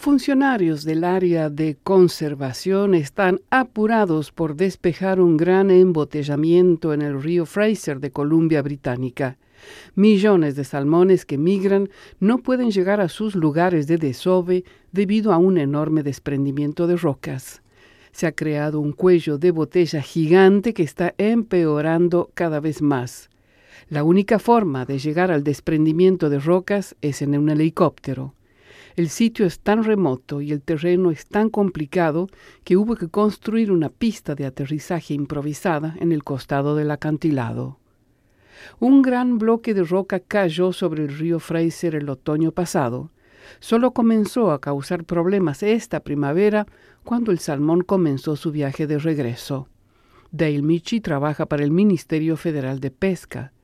Funcionarios del área de conservación están apurados por despejar un gran embotellamiento en el río Fraser de Columbia Británica. Millones de salmones que migran no pueden llegar a sus lugares de desove debido a un enorme desprendimiento de rocas. Se ha creado un cuello de botella gigante que está empeorando cada vez más. La única forma de llegar al desprendimiento de rocas es en un helicóptero. El sitio es tan remoto y el terreno es tan complicado que hubo que construir una pista de aterrizaje improvisada en el costado del acantilado. Un gran bloque de roca cayó sobre el río Fraser el otoño pasado. Solo comenzó a causar problemas esta primavera cuando el salmón comenzó su viaje de regreso. Dale Michi trabaja para el Ministerio Federal de Pesca.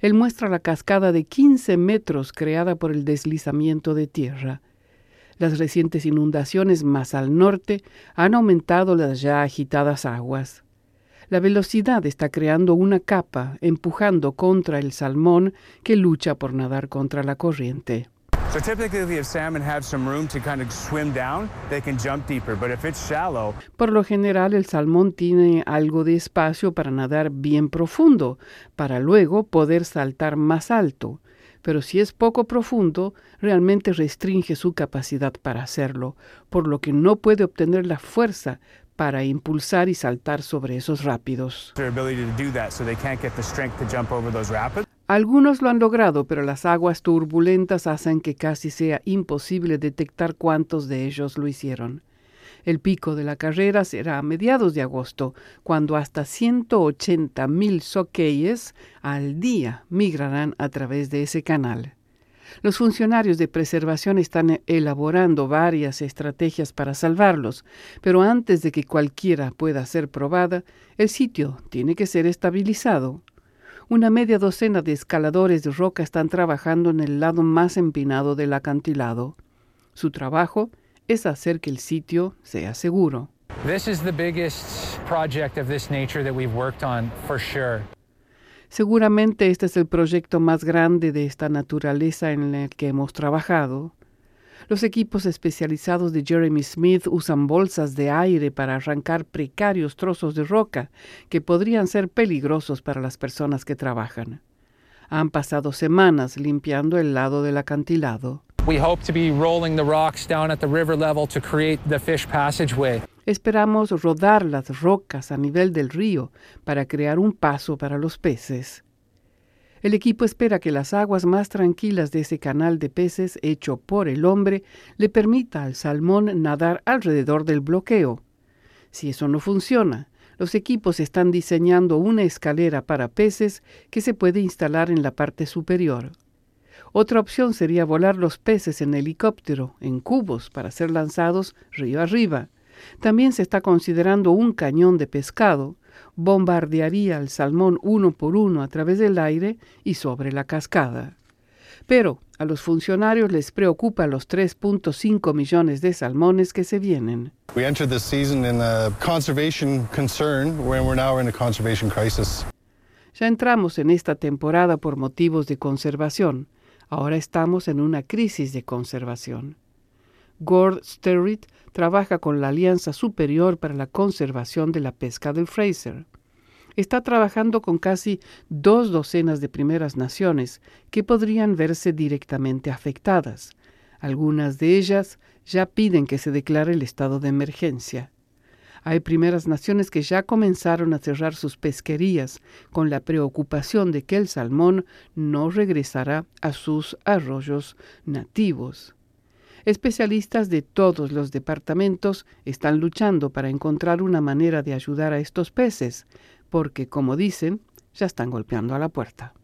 Él muestra la cascada de 15 metros creada por el deslizamiento de tierra. Las recientes inundaciones más al norte han aumentado las ya agitadas aguas. La velocidad está creando una capa, empujando contra el salmón que lucha por nadar contra la corriente. Por lo general, el salmón tiene algo de espacio para nadar bien profundo, para luego poder saltar más alto pero si es poco profundo, realmente restringe su capacidad para hacerlo, por lo que no puede obtener la fuerza para impulsar y saltar sobre esos rápidos. Algunos lo han logrado, pero las aguas turbulentas hacen que casi sea imposible detectar cuántos de ellos lo hicieron. El pico de la carrera será a mediados de agosto, cuando hasta 180 mil soqueyes al día migrarán a través de ese canal. Los funcionarios de preservación están elaborando varias estrategias para salvarlos, pero antes de que cualquiera pueda ser probada, el sitio tiene que ser estabilizado. Una media docena de escaladores de roca están trabajando en el lado más empinado del acantilado. Su trabajo es hacer que el sitio sea seguro. Seguramente este es el proyecto más grande de esta naturaleza en el que hemos trabajado. Los equipos especializados de Jeremy Smith usan bolsas de aire para arrancar precarios trozos de roca que podrían ser peligrosos para las personas que trabajan. Han pasado semanas limpiando el lado del acantilado. Esperamos rodar las rocas a nivel del río para crear un paso para los peces. El equipo espera que las aguas más tranquilas de ese canal de peces hecho por el hombre le permita al salmón nadar alrededor del bloqueo. Si eso no funciona, los equipos están diseñando una escalera para peces que se puede instalar en la parte superior. Otra opción sería volar los peces en helicóptero, en cubos, para ser lanzados río arriba. También se está considerando un cañón de pescado. Bombardearía al salmón uno por uno a través del aire y sobre la cascada. Pero a los funcionarios les preocupa los 3.5 millones de salmones que se vienen. Ya entramos en esta temporada por motivos de conservación. Ahora estamos en una crisis de conservación. Gord Sterritt trabaja con la Alianza Superior para la Conservación de la Pesca del Fraser. Está trabajando con casi dos docenas de primeras naciones que podrían verse directamente afectadas. Algunas de ellas ya piden que se declare el estado de emergencia. Hay primeras naciones que ya comenzaron a cerrar sus pesquerías con la preocupación de que el salmón no regresará a sus arroyos nativos. Especialistas de todos los departamentos están luchando para encontrar una manera de ayudar a estos peces, porque, como dicen, ya están golpeando a la puerta.